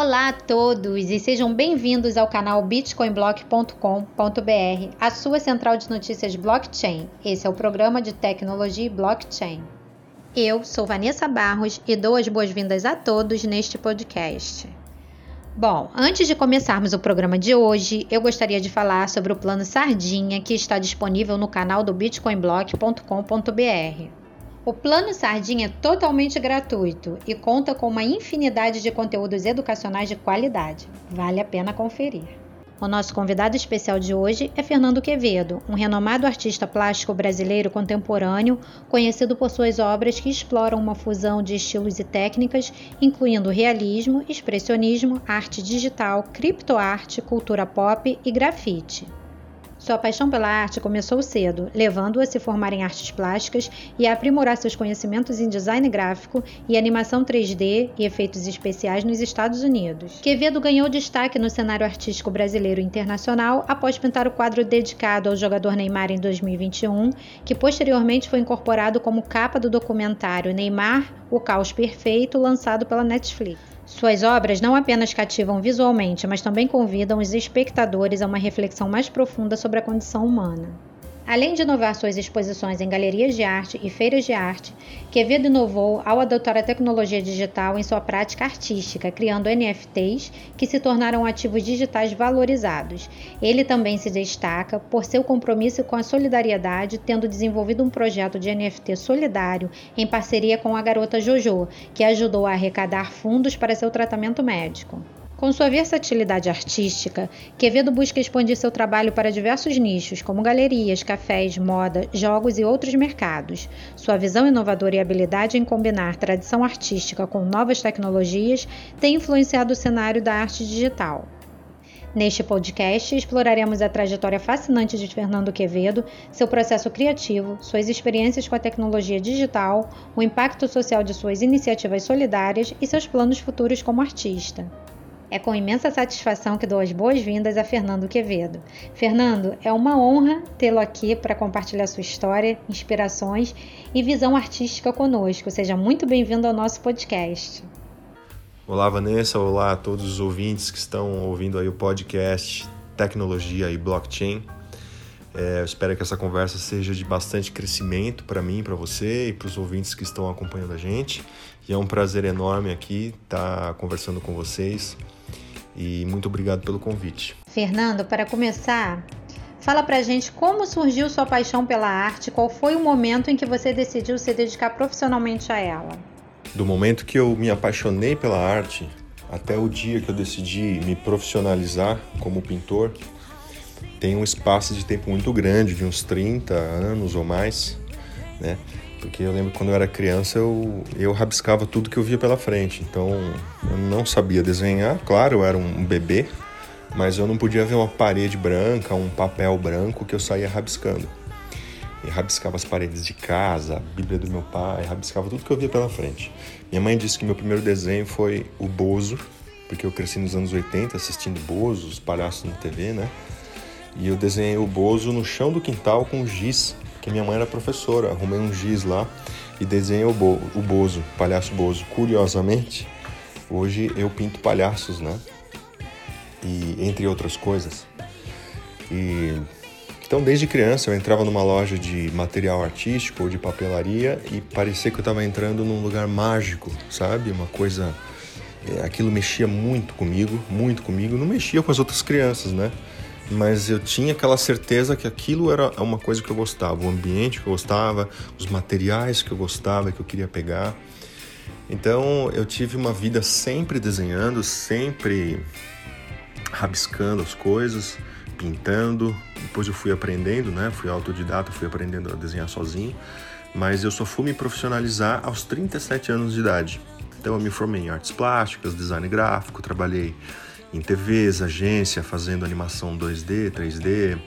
Olá a todos e sejam bem-vindos ao canal bitcoinblock.com.br, a sua central de notícias blockchain. Esse é o programa de tecnologia e blockchain. Eu sou Vanessa Barros e dou as boas-vindas a todos neste podcast. Bom, antes de começarmos o programa de hoje, eu gostaria de falar sobre o plano Sardinha que está disponível no canal do bitcoinblock.com.br. O Plano Sardinha é totalmente gratuito e conta com uma infinidade de conteúdos educacionais de qualidade. Vale a pena conferir. O nosso convidado especial de hoje é Fernando Quevedo, um renomado artista plástico brasileiro contemporâneo, conhecido por suas obras que exploram uma fusão de estilos e técnicas, incluindo realismo, expressionismo, arte digital, criptoarte, cultura pop e grafite. Sua paixão pela arte começou cedo, levando-o a se formar em artes plásticas e a aprimorar seus conhecimentos em design gráfico e animação 3D e efeitos especiais nos Estados Unidos. Quevedo ganhou destaque no cenário artístico brasileiro e internacional após pintar o quadro dedicado ao jogador Neymar em 2021, que posteriormente foi incorporado como capa do documentário Neymar, o Caos Perfeito, lançado pela Netflix. Suas obras não apenas cativam visualmente, mas também convidam os espectadores a uma reflexão mais profunda sobre a condição humana. Além de inovar suas exposições em galerias de arte e feiras de arte, Quevedo inovou ao adotar a tecnologia digital em sua prática artística, criando NFTs que se tornaram ativos digitais valorizados. Ele também se destaca por seu compromisso com a solidariedade, tendo desenvolvido um projeto de NFT solidário em parceria com a garota Jojo, que ajudou a arrecadar fundos para seu tratamento médico. Com sua versatilidade artística, Quevedo busca expandir seu trabalho para diversos nichos, como galerias, cafés, moda, jogos e outros mercados. Sua visão inovadora e habilidade em combinar tradição artística com novas tecnologias tem influenciado o cenário da arte digital. Neste podcast, exploraremos a trajetória fascinante de Fernando Quevedo, seu processo criativo, suas experiências com a tecnologia digital, o impacto social de suas iniciativas solidárias e seus planos futuros como artista. É com imensa satisfação que dou as boas-vindas a Fernando Quevedo. Fernando, é uma honra tê-lo aqui para compartilhar sua história, inspirações e visão artística conosco. Seja muito bem-vindo ao nosso podcast. Olá, Vanessa. Olá a todos os ouvintes que estão ouvindo aí o podcast Tecnologia e Blockchain. É, eu espero que essa conversa seja de bastante crescimento para mim, para você e para os ouvintes que estão acompanhando a gente. E é um prazer enorme aqui estar conversando com vocês e muito obrigado pelo convite. Fernando, para começar, fala pra gente como surgiu sua paixão pela arte, qual foi o momento em que você decidiu se dedicar profissionalmente a ela? Do momento que eu me apaixonei pela arte até o dia que eu decidi me profissionalizar como pintor, tem um espaço de tempo muito grande, de uns 30 anos ou mais, né? Porque eu lembro quando eu era criança eu, eu rabiscava tudo que eu via pela frente. Então eu não sabia desenhar, claro, eu era um bebê, mas eu não podia ver uma parede branca, um papel branco que eu saía rabiscando. E rabiscava as paredes de casa, a Bíblia do meu pai, rabiscava tudo que eu via pela frente. Minha mãe disse que meu primeiro desenho foi o Bozo, porque eu cresci nos anos 80 assistindo Bozo, os palhaços na TV, né? E eu desenhei o Bozo no chão do quintal com giz que minha mãe era professora, arrumei um giz lá e desenhei o, Bo, o Bozo, palhaço Bozo. Curiosamente, hoje eu pinto palhaços, né? E entre outras coisas. E então desde criança eu entrava numa loja de material artístico ou de papelaria e parecia que eu estava entrando num lugar mágico, sabe? Uma coisa é, aquilo mexia muito comigo, muito comigo, não mexia com as outras crianças, né? Mas eu tinha aquela certeza que aquilo era uma coisa que eu gostava, o ambiente que eu gostava, os materiais que eu gostava, que eu queria pegar. Então eu tive uma vida sempre desenhando, sempre rabiscando as coisas, pintando. Depois eu fui aprendendo, né? Fui autodidata, fui aprendendo a desenhar sozinho. Mas eu só fui me profissionalizar aos 37 anos de idade. Então eu me formei em artes plásticas, design gráfico, trabalhei em TVs, agência, fazendo animação 2D, 3D,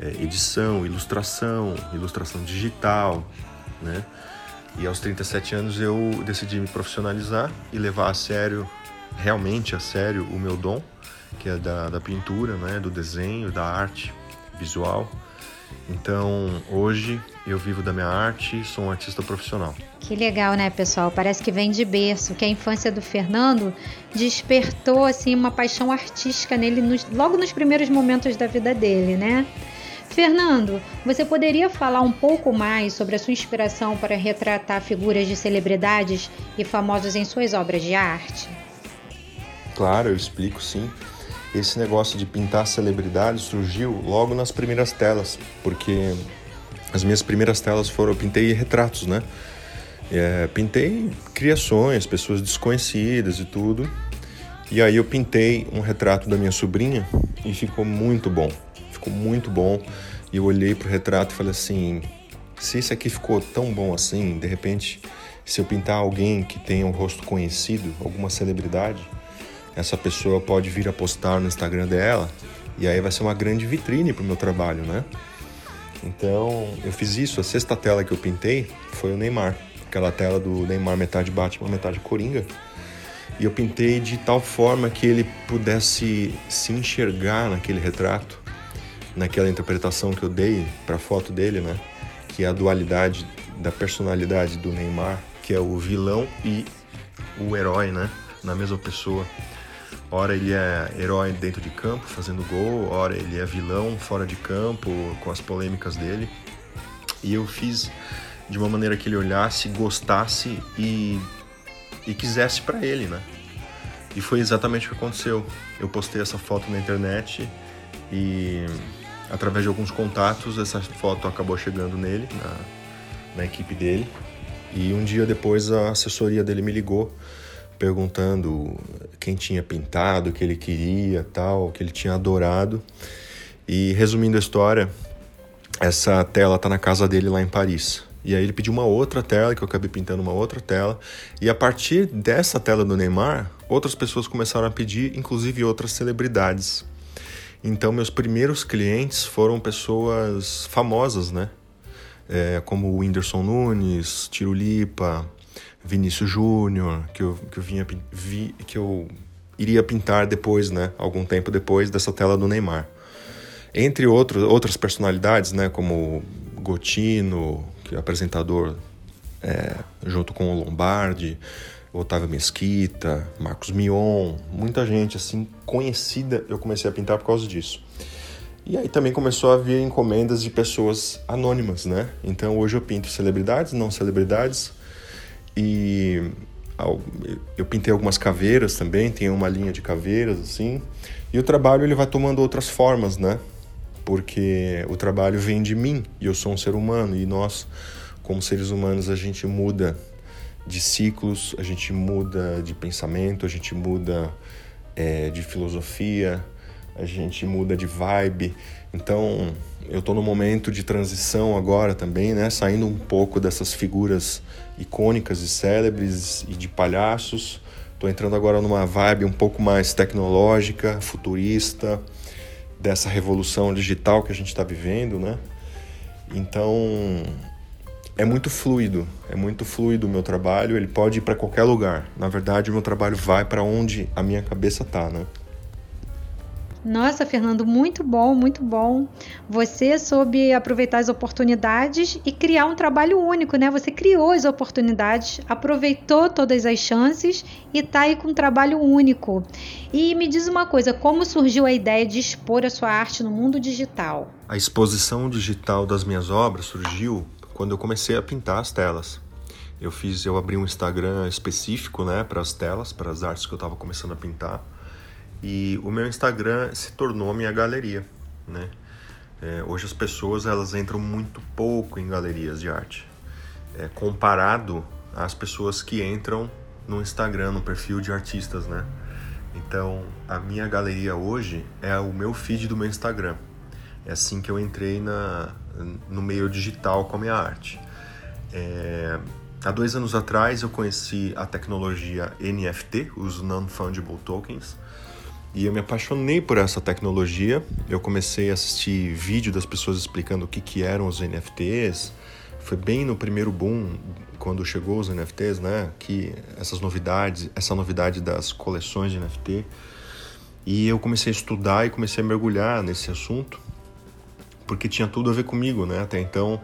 é, edição, ilustração, ilustração digital, né? E aos 37 anos eu decidi me profissionalizar e levar a sério, realmente a sério, o meu dom, que é da, da pintura, né? do desenho, da arte visual. Então, hoje eu vivo da minha arte, sou um artista profissional. Que legal, né, pessoal? Parece que vem de berço, que a infância do Fernando despertou assim uma paixão artística nele nos, logo nos primeiros momentos da vida dele, né? Fernando, você poderia falar um pouco mais sobre a sua inspiração para retratar figuras de celebridades e famosos em suas obras de arte? Claro, eu explico sim. Esse negócio de pintar celebridades surgiu logo nas primeiras telas, porque as minhas primeiras telas foram eu pintei retratos, né? É, pintei criações, pessoas desconhecidas e tudo. E aí eu pintei um retrato da minha sobrinha e ficou muito bom. Ficou muito bom. E eu olhei pro retrato e falei assim: se esse aqui ficou tão bom assim, de repente, se eu pintar alguém que tenha um rosto conhecido, alguma celebridade, essa pessoa pode vir a postar no Instagram dela e aí vai ser uma grande vitrine para o meu trabalho, né? Então eu fiz isso. A sexta tela que eu pintei foi o Neymar, aquela tela do Neymar metade Batman, metade Coringa. E eu pintei de tal forma que ele pudesse se enxergar naquele retrato, naquela interpretação que eu dei para a foto dele, né? Que é a dualidade da personalidade do Neymar, que é o vilão e o herói, né? Na mesma pessoa. Ora ele é herói dentro de campo, fazendo gol, ora ele é vilão fora de campo, com as polêmicas dele. E eu fiz de uma maneira que ele olhasse, gostasse e, e quisesse para ele, né? E foi exatamente o que aconteceu. Eu postei essa foto na internet e através de alguns contatos essa foto acabou chegando nele, na, na equipe dele. E um dia depois a assessoria dele me ligou perguntando quem tinha pintado, o que ele queria, tal, o que ele tinha adorado. E resumindo a história, essa tela tá na casa dele lá em Paris. E aí ele pediu uma outra tela, que eu acabei pintando uma outra tela. E a partir dessa tela do Neymar, outras pessoas começaram a pedir, inclusive outras celebridades. Então meus primeiros clientes foram pessoas famosas, né? É, como o Whindersson Nunes, Tirulipa, Vinícius Júnior, que eu, que eu vinha vi, que eu iria pintar depois, né, algum tempo depois dessa tela do Neymar. Entre outros, outras personalidades, né, como Gotino, que é apresentador é, junto com o Lombardi, Otávio Mesquita, Marcos Mion, muita gente assim conhecida, eu comecei a pintar por causa disso. E aí também começou a vir encomendas de pessoas anônimas, né? Então hoje eu pinto celebridades, não celebridades, e eu pintei algumas caveiras também, tem uma linha de caveiras assim. E o trabalho ele vai tomando outras formas, né? Porque o trabalho vem de mim e eu sou um ser humano e nós, como seres humanos, a gente muda de ciclos, a gente muda de pensamento, a gente muda é, de filosofia, a gente muda de vibe. Então, eu estou no momento de transição agora também, né? Saindo um pouco dessas figuras icônicas e célebres e de palhaços. Estou entrando agora numa vibe um pouco mais tecnológica, futurista, dessa revolução digital que a gente está vivendo, né? Então, é muito fluido, é muito fluido o meu trabalho, ele pode ir para qualquer lugar. Na verdade, o meu trabalho vai para onde a minha cabeça tá, né? Nossa, Fernando, muito bom, muito bom. Você soube aproveitar as oportunidades e criar um trabalho único, né? Você criou as oportunidades, aproveitou todas as chances e está aí com um trabalho único. E me diz uma coisa, como surgiu a ideia de expor a sua arte no mundo digital? A exposição digital das minhas obras surgiu quando eu comecei a pintar as telas. Eu fiz, eu abri um Instagram específico, né, para as telas, para as artes que eu estava começando a pintar e o meu Instagram se tornou minha galeria, né? É, hoje as pessoas elas entram muito pouco em galerias de arte, é, comparado às pessoas que entram no Instagram, no perfil de artistas, né? Então a minha galeria hoje é o meu feed do meu Instagram. É assim que eu entrei na, no meio digital com a minha arte. É, há dois anos atrás eu conheci a tecnologia NFT, os Non-Fungible Tokens, e eu me apaixonei por essa tecnologia. Eu comecei a assistir vídeo das pessoas explicando o que, que eram os NFTs. Foi bem no primeiro boom, quando chegou os NFTs, né? Que essas novidades, essa novidade das coleções de NFT. E eu comecei a estudar e comecei a mergulhar nesse assunto, porque tinha tudo a ver comigo, né? Até então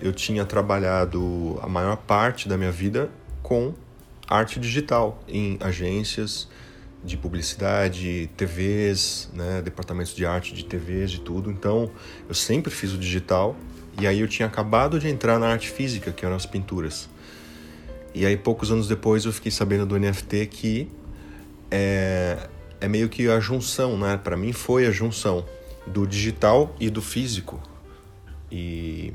eu tinha trabalhado a maior parte da minha vida com arte digital em agências de publicidade, TVs, né, departamentos de arte de TVs, de tudo. Então, eu sempre fiz o digital e aí eu tinha acabado de entrar na arte física, que eram as pinturas. E aí poucos anos depois eu fiquei sabendo do NFT que é, é meio que a junção, né? Para mim foi a junção do digital e do físico. E,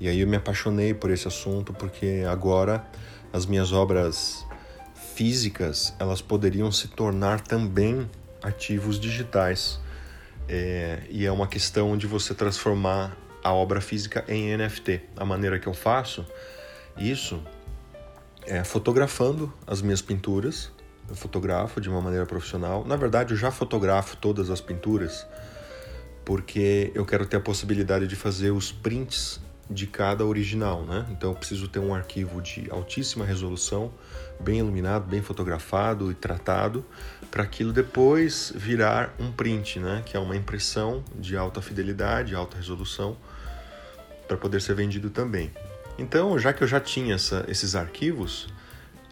e aí eu me apaixonei por esse assunto porque agora as minhas obras físicas elas poderiam se tornar também ativos digitais. É, e é uma questão de você transformar a obra física em NFT. A maneira que eu faço isso é fotografando as minhas pinturas. Eu fotografo de uma maneira profissional. Na verdade, eu já fotografo todas as pinturas porque eu quero ter a possibilidade de fazer os prints de cada original, né? Então eu preciso ter um arquivo de altíssima resolução, bem iluminado, bem fotografado e tratado, para aquilo depois virar um print, né? Que é uma impressão de alta fidelidade, alta resolução, para poder ser vendido também. Então, já que eu já tinha essa, esses arquivos,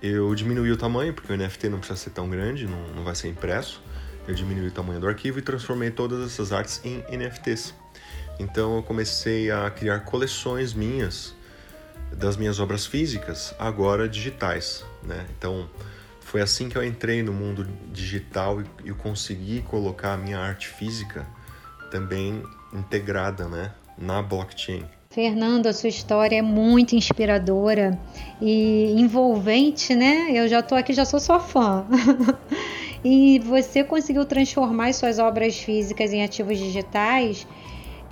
eu diminui o tamanho, porque o NFT não precisa ser tão grande, não, não vai ser impresso. Eu diminui o tamanho do arquivo e transformei todas essas artes em NFTs. Então eu comecei a criar coleções minhas das minhas obras físicas, agora digitais, né? Então foi assim que eu entrei no mundo digital e eu consegui colocar a minha arte física também integrada, né, na blockchain. Fernando, a sua história é muito inspiradora e envolvente, né? Eu já tô aqui, já sou sua fã. e você conseguiu transformar suas obras físicas em ativos digitais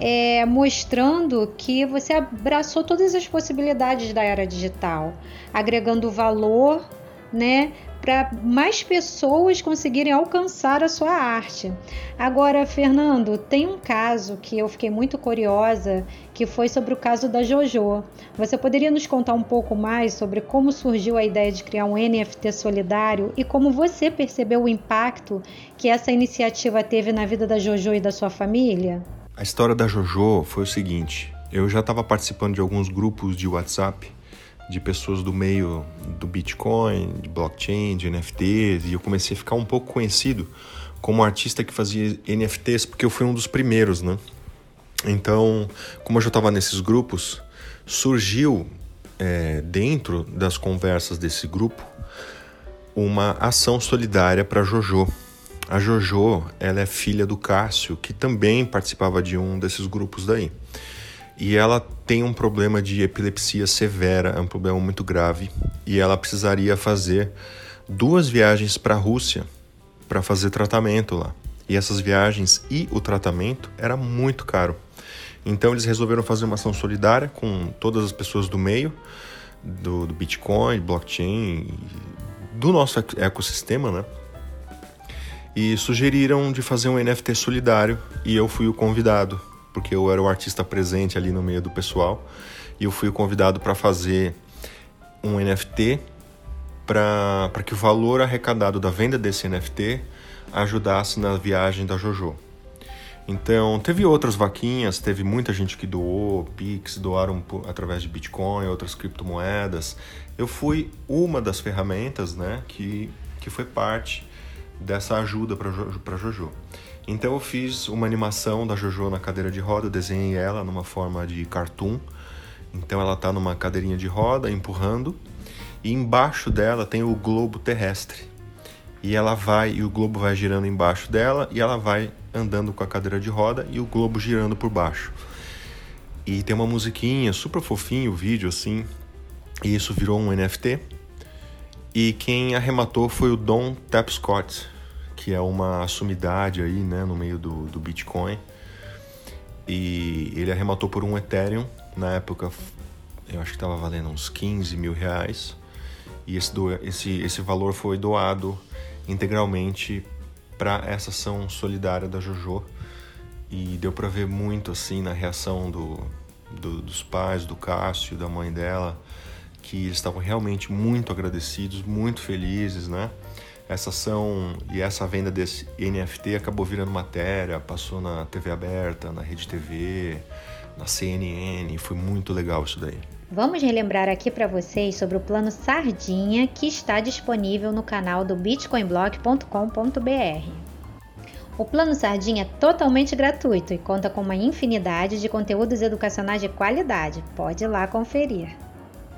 é, mostrando que você abraçou todas as possibilidades da era digital, agregando valor, né, para mais pessoas conseguirem alcançar a sua arte. Agora, Fernando, tem um caso que eu fiquei muito curiosa, que foi sobre o caso da JoJo. Você poderia nos contar um pouco mais sobre como surgiu a ideia de criar um NFT solidário e como você percebeu o impacto que essa iniciativa teve na vida da JoJo e da sua família? A história da JoJo foi o seguinte: eu já estava participando de alguns grupos de WhatsApp de pessoas do meio do Bitcoin, de blockchain, de NFTs, e eu comecei a ficar um pouco conhecido como artista que fazia NFTs, porque eu fui um dos primeiros, né? Então, como eu já estava nesses grupos, surgiu é, dentro das conversas desse grupo uma ação solidária para Jojo. A Jojo, ela é filha do Cássio, que também participava de um desses grupos daí. E ela tem um problema de epilepsia severa, é um problema muito grave, e ela precisaria fazer duas viagens para a Rússia para fazer tratamento lá. E essas viagens e o tratamento era muito caro. Então eles resolveram fazer uma ação solidária com todas as pessoas do meio do, do Bitcoin, blockchain, do nosso ecossistema, né? E sugeriram de fazer um NFT solidário e eu fui o convidado porque eu era o artista presente ali no meio do pessoal e eu fui convidado para fazer um NFT para que o valor arrecadado da venda desse NFT ajudasse na viagem da JoJo. Então, teve outras vaquinhas, teve muita gente que doou, Pix, doaram através de Bitcoin, outras criptomoedas. Eu fui uma das ferramentas né, que, que foi parte dessa ajuda para JoJo. Então eu fiz uma animação da Jojo na cadeira de roda, desenhei ela numa forma de cartoon. Então ela está numa cadeirinha de roda empurrando e embaixo dela tem o globo terrestre. E ela vai e o globo vai girando embaixo dela e ela vai andando com a cadeira de roda e o globo girando por baixo. E tem uma musiquinha super fofinho o vídeo assim. E isso virou um NFT. E quem arrematou foi o Don Tapscott, que é uma sumidade aí, né, no meio do, do Bitcoin. E ele arrematou por um Ethereum, na época eu acho que estava valendo uns 15 mil reais. E esse, do, esse, esse valor foi doado integralmente para essa ação solidária da JoJo. E deu para ver muito assim na reação do, do, dos pais, do Cássio, da mãe dela, que estavam realmente muito agradecidos, muito felizes, né? essa ação e essa venda desse NFT acabou virando matéria, passou na TV aberta, na Rede TV, na CNN, foi muito legal isso daí. Vamos relembrar aqui para vocês sobre o plano Sardinha que está disponível no canal do bitcoinblock.com.br. O plano Sardinha é totalmente gratuito e conta com uma infinidade de conteúdos educacionais de qualidade. Pode ir lá conferir.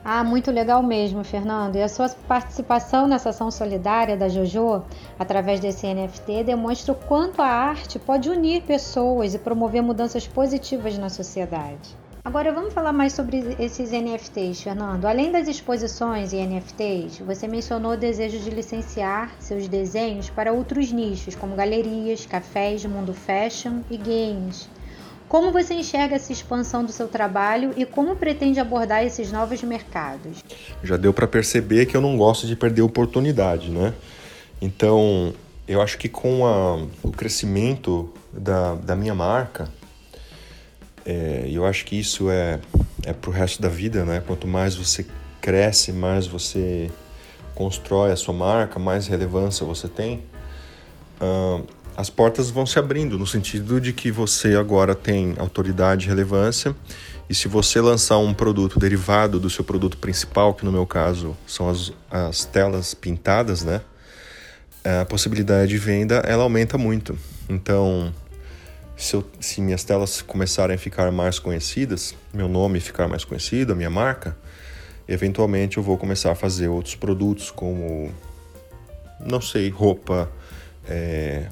Ah, muito legal mesmo, Fernando. E a sua participação nessa ação solidária da JoJo, através desse NFT, demonstra o quanto a arte pode unir pessoas e promover mudanças positivas na sociedade. Agora vamos falar mais sobre esses NFTs, Fernando. Além das exposições e NFTs, você mencionou o desejo de licenciar seus desenhos para outros nichos, como galerias, cafés, mundo fashion e games. Como você enxerga essa expansão do seu trabalho e como pretende abordar esses novos mercados? Já deu para perceber que eu não gosto de perder oportunidade, né? Então, eu acho que com a, o crescimento da, da minha marca, é, eu acho que isso é, é pro resto da vida, né? Quanto mais você cresce, mais você constrói a sua marca, mais relevância você tem. Uh, as portas vão se abrindo no sentido de que você agora tem autoridade e relevância e se você lançar um produto derivado do seu produto principal, que no meu caso são as, as telas pintadas, né? A possibilidade de venda ela aumenta muito. Então, se, eu, se minhas telas começarem a ficar mais conhecidas, meu nome ficar mais conhecido, a minha marca, eventualmente eu vou começar a fazer outros produtos como, não sei, roupa, é,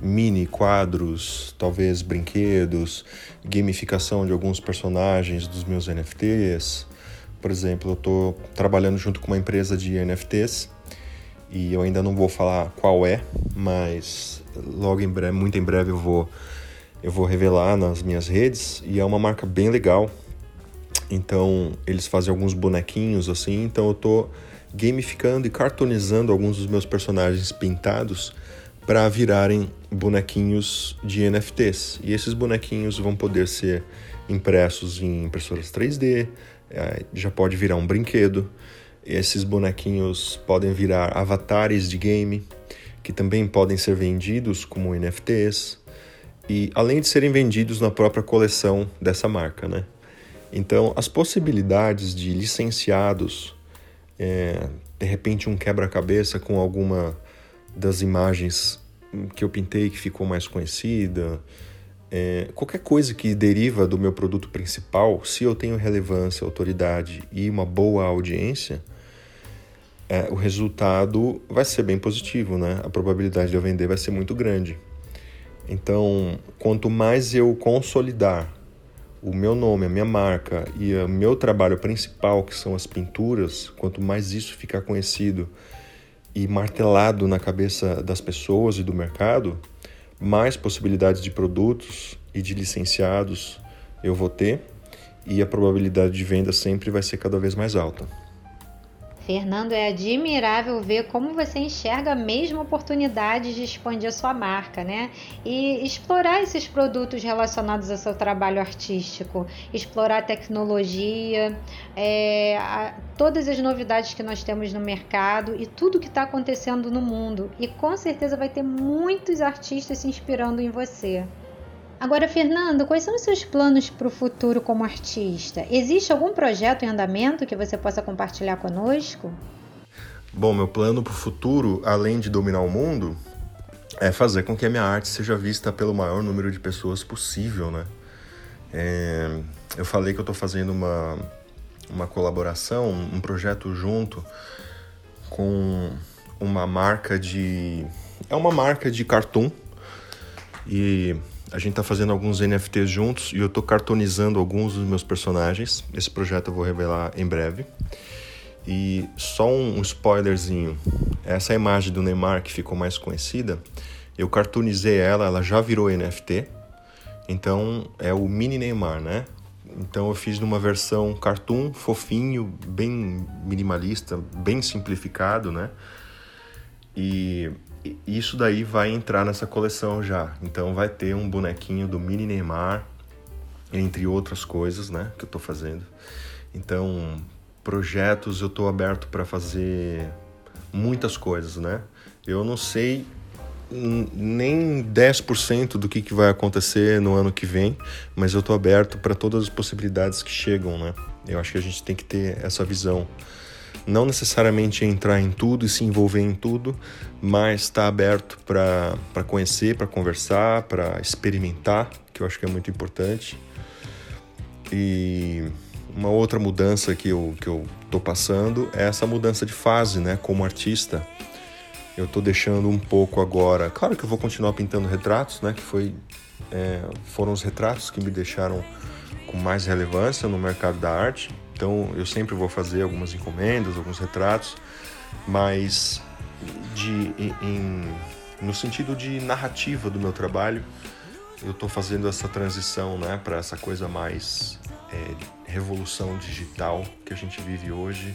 mini quadros, talvez brinquedos, gamificação de alguns personagens dos meus NFTs. Por exemplo, eu estou trabalhando junto com uma empresa de NFTs e eu ainda não vou falar qual é, mas logo em breve, muito em breve eu vou eu vou revelar nas minhas redes e é uma marca bem legal. Então, eles fazem alguns bonequinhos assim, então eu tô gamificando e cartonizando alguns dos meus personagens pintados para virarem bonequinhos de NFTs. E esses bonequinhos vão poder ser impressos em impressoras 3D, é, já pode virar um brinquedo. Esses bonequinhos podem virar avatares de game, que também podem ser vendidos como NFTs e além de serem vendidos na própria coleção dessa marca, né? Então, as possibilidades de licenciados, é, de repente um quebra-cabeça com alguma das imagens que eu pintei que ficou mais conhecida, é, qualquer coisa que deriva do meu produto principal, se eu tenho relevância, autoridade e uma boa audiência, é, o resultado vai ser bem positivo, né? A probabilidade de eu vender vai ser muito grande. Então, quanto mais eu consolidar o meu nome, a minha marca e o meu trabalho principal, que são as pinturas, quanto mais isso ficar conhecido e martelado na cabeça das pessoas e do mercado, mais possibilidades de produtos e de licenciados eu vou ter e a probabilidade de venda sempre vai ser cada vez mais alta. Fernando, é admirável ver como você enxerga a mesma oportunidade de expandir a sua marca, né? E explorar esses produtos relacionados ao seu trabalho artístico, explorar a tecnologia, é, a, todas as novidades que nós temos no mercado e tudo que está acontecendo no mundo. E com certeza vai ter muitos artistas se inspirando em você. Agora, Fernando, quais são os seus planos para o futuro como artista? Existe algum projeto em andamento que você possa compartilhar conosco? Bom, meu plano para o futuro, além de dominar o mundo, é fazer com que a minha arte seja vista pelo maior número de pessoas possível, né? É, eu falei que eu estou fazendo uma, uma colaboração, um projeto junto com uma marca de... É uma marca de cartoon e a gente está fazendo alguns NFTs juntos e eu estou cartonizando alguns dos meus personagens. Esse projeto eu vou revelar em breve. E só um spoilerzinho: essa imagem do Neymar que ficou mais conhecida, eu cartonizei ela, ela já virou NFT. Então é o mini Neymar, né? Então eu fiz numa versão cartoon, fofinho, bem minimalista, bem simplificado, né? E isso daí vai entrar nessa coleção já. Então vai ter um bonequinho do mini Neymar, entre outras coisas, né, que eu tô fazendo. Então, projetos eu tô aberto para fazer muitas coisas, né? Eu não sei nem 10% do que, que vai acontecer no ano que vem, mas eu estou aberto para todas as possibilidades que chegam, né? Eu acho que a gente tem que ter essa visão. Não necessariamente entrar em tudo e se envolver em tudo, mas estar tá aberto para conhecer, para conversar, para experimentar, que eu acho que é muito importante. E uma outra mudança que eu, que eu tô passando é essa mudança de fase, né, como artista eu estou deixando um pouco agora. Claro que eu vou continuar pintando retratos, né? Que foi, é, foram os retratos que me deixaram com mais relevância no mercado da arte. Então eu sempre vou fazer algumas encomendas, alguns retratos, mas de, em, no sentido de narrativa do meu trabalho, eu estou fazendo essa transição, né? Para essa coisa mais é, revolução digital que a gente vive hoje,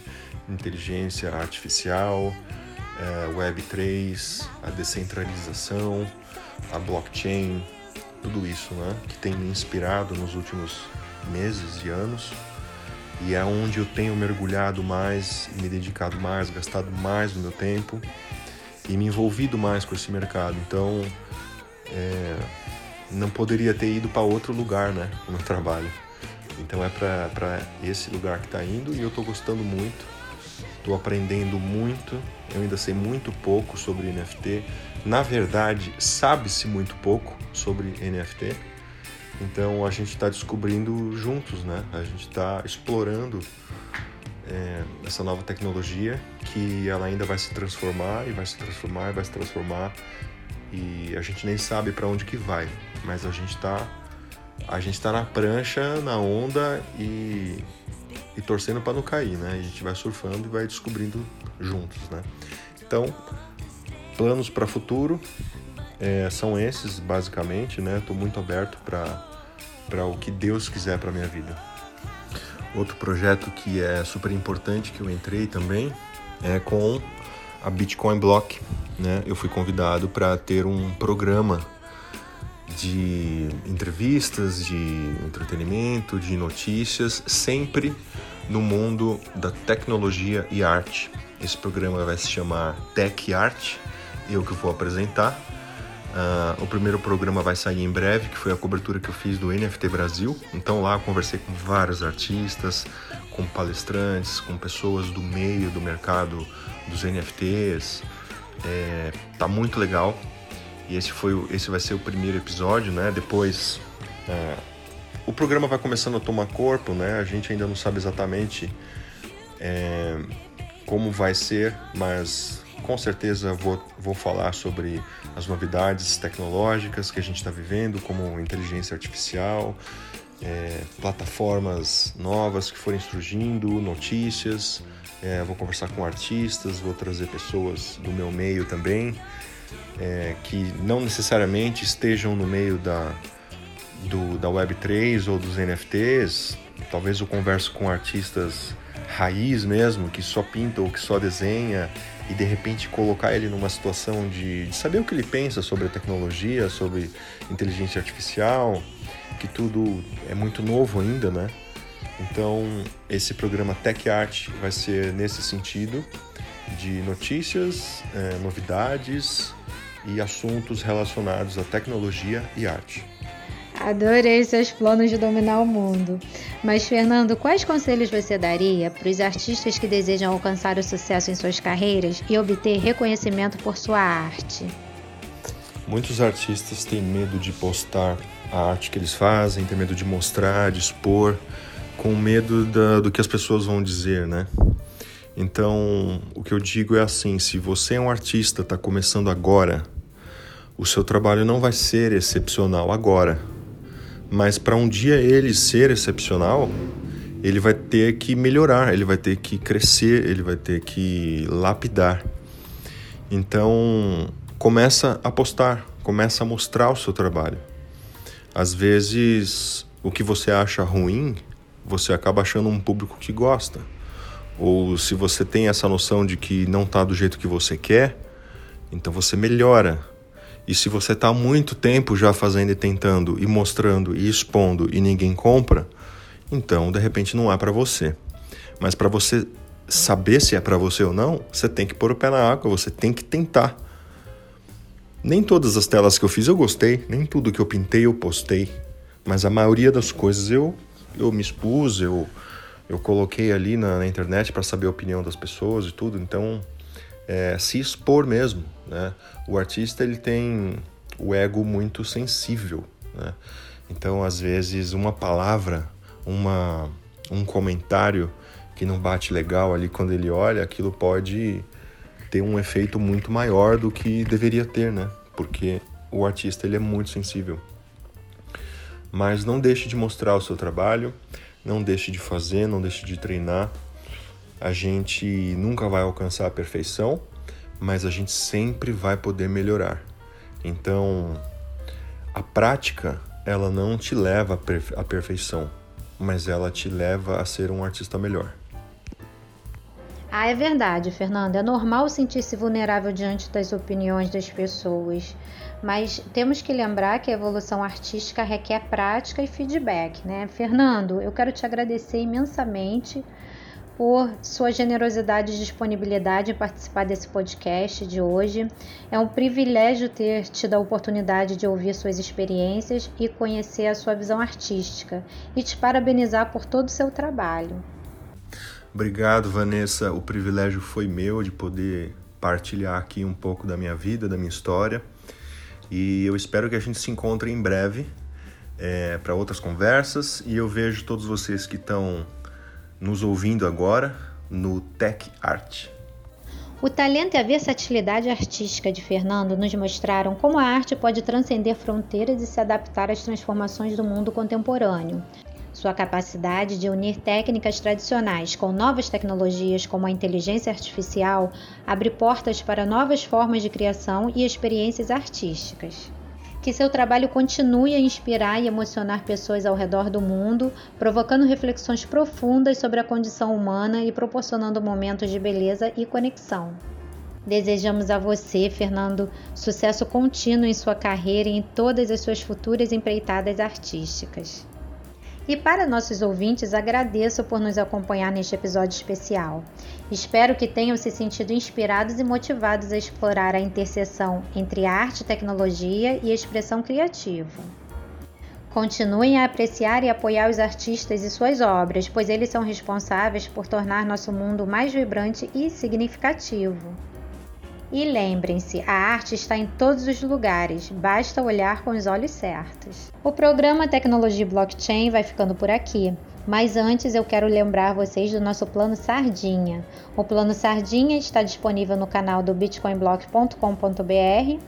inteligência artificial é, Web3, a descentralização, a blockchain, tudo isso né, que tem me inspirado nos últimos meses e anos e é onde eu tenho mergulhado mais, me dedicado mais, gastado mais do meu tempo e me envolvido mais com esse mercado. Então, é, não poderia ter ido para outro lugar, né, no meu trabalho. Então é para esse lugar que está indo e eu estou gostando muito Estou aprendendo muito, eu ainda sei muito pouco sobre NFT. Na verdade, sabe-se muito pouco sobre NFT. Então a gente está descobrindo juntos, né? A gente está explorando é, essa nova tecnologia que ela ainda vai se transformar e vai se transformar e vai se transformar e a gente nem sabe para onde que vai, mas a gente está a gente está na prancha, na onda e e torcendo para não cair, né? A gente vai surfando e vai descobrindo juntos, né? Então, planos para futuro é, são esses, basicamente, né? Estou muito aberto para o que Deus quiser para minha vida. Outro projeto que é super importante que eu entrei também é com a Bitcoin Block, né? Eu fui convidado para ter um programa de entrevistas, de entretenimento, de notícias, sempre no mundo da tecnologia e arte. Esse programa vai se chamar Tech Art, eu que vou apresentar. Uh, o primeiro programa vai sair em breve, que foi a cobertura que eu fiz do NFT Brasil. Então lá eu conversei com vários artistas, com palestrantes, com pessoas do meio do mercado dos NFTs. É, tá muito legal. E esse foi esse vai ser o primeiro episódio, né? Depois é, o programa vai começando a tomar corpo, né? A gente ainda não sabe exatamente é, como vai ser, mas com certeza vou, vou falar sobre as novidades tecnológicas que a gente está vivendo, como inteligência artificial, é, plataformas novas que forem surgindo, notícias. É, vou conversar com artistas, vou trazer pessoas do meu meio também é, que não necessariamente estejam no meio da, do, da Web3 ou dos NFTs. Talvez eu converso com artistas raiz mesmo, que só pinta ou que só desenha, e de repente colocar ele numa situação de, de saber o que ele pensa sobre a tecnologia, sobre inteligência artificial, que tudo é muito novo ainda, né? Então, esse programa Tech Art vai ser nesse sentido de notícias, é, novidades e assuntos relacionados à tecnologia e arte. Adorei seus planos de dominar o mundo. Mas, Fernando, quais conselhos você daria para os artistas que desejam alcançar o sucesso em suas carreiras e obter reconhecimento por sua arte? Muitos artistas têm medo de postar a arte que eles fazem, têm medo de mostrar, de expor, com medo da, do que as pessoas vão dizer, né? Então, o que eu digo é assim: se você é um artista, está começando agora, o seu trabalho não vai ser excepcional agora. Mas para um dia ele ser excepcional, ele vai ter que melhorar, ele vai ter que crescer, ele vai ter que lapidar. Então, começa a postar, começa a mostrar o seu trabalho. Às vezes, o que você acha ruim, você acaba achando um público que gosta. Ou se você tem essa noção de que não está do jeito que você quer, então você melhora. E se você está muito tempo já fazendo e tentando e mostrando e expondo e ninguém compra, então de repente não é para você. Mas para você saber se é para você ou não, você tem que pôr o pé na água, você tem que tentar. Nem todas as telas que eu fiz eu gostei, nem tudo que eu pintei eu postei, mas a maioria das coisas eu, eu me expus, eu, eu coloquei ali na, na internet para saber a opinião das pessoas e tudo, então é, se expor mesmo, né? O artista ele tem o ego muito sensível, né? Então às vezes uma palavra, uma, um comentário que não bate legal ali quando ele olha, aquilo pode ter um efeito muito maior do que deveria ter, né? Porque o artista ele é muito sensível. Mas não deixe de mostrar o seu trabalho, não deixe de fazer, não deixe de treinar. A gente nunca vai alcançar a perfeição, mas a gente sempre vai poder melhorar. Então, a prática, ela não te leva à perfeição, mas ela te leva a ser um artista melhor. Ah, é verdade, Fernanda. É normal sentir-se vulnerável diante das opiniões das pessoas, mas temos que lembrar que a evolução artística requer prática e feedback, né? Fernando, eu quero te agradecer imensamente por sua generosidade e disponibilidade em participar desse podcast de hoje. É um privilégio ter tido a oportunidade de ouvir suas experiências e conhecer a sua visão artística e te parabenizar por todo o seu trabalho. Obrigado, Vanessa. O privilégio foi meu de poder partilhar aqui um pouco da minha vida, da minha história. E eu espero que a gente se encontre em breve é, para outras conversas. E eu vejo todos vocês que estão nos ouvindo agora no Tech Art. O talento e a versatilidade artística de Fernando nos mostraram como a arte pode transcender fronteiras e se adaptar às transformações do mundo contemporâneo. Sua capacidade de unir técnicas tradicionais com novas tecnologias como a inteligência artificial abre portas para novas formas de criação e experiências artísticas. Que seu trabalho continue a inspirar e emocionar pessoas ao redor do mundo, provocando reflexões profundas sobre a condição humana e proporcionando momentos de beleza e conexão. Desejamos a você, Fernando, sucesso contínuo em sua carreira e em todas as suas futuras empreitadas artísticas. E para nossos ouvintes, agradeço por nos acompanhar neste episódio especial. Espero que tenham se sentido inspirados e motivados a explorar a interseção entre arte, tecnologia e expressão criativa. Continuem a apreciar e apoiar os artistas e suas obras, pois eles são responsáveis por tornar nosso mundo mais vibrante e significativo. E lembrem-se, a arte está em todos os lugares, basta olhar com os olhos certos. O programa Tecnologia Blockchain vai ficando por aqui. Mas antes eu quero lembrar vocês do nosso plano Sardinha. O plano Sardinha está disponível no canal do bitcoinblock.com.br.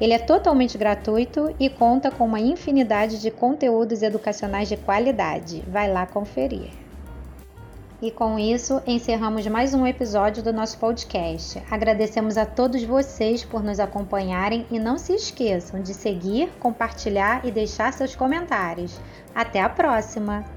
Ele é totalmente gratuito e conta com uma infinidade de conteúdos educacionais de qualidade. Vai lá conferir. E com isso, encerramos mais um episódio do nosso podcast. Agradecemos a todos vocês por nos acompanharem e não se esqueçam de seguir, compartilhar e deixar seus comentários. Até a próxima!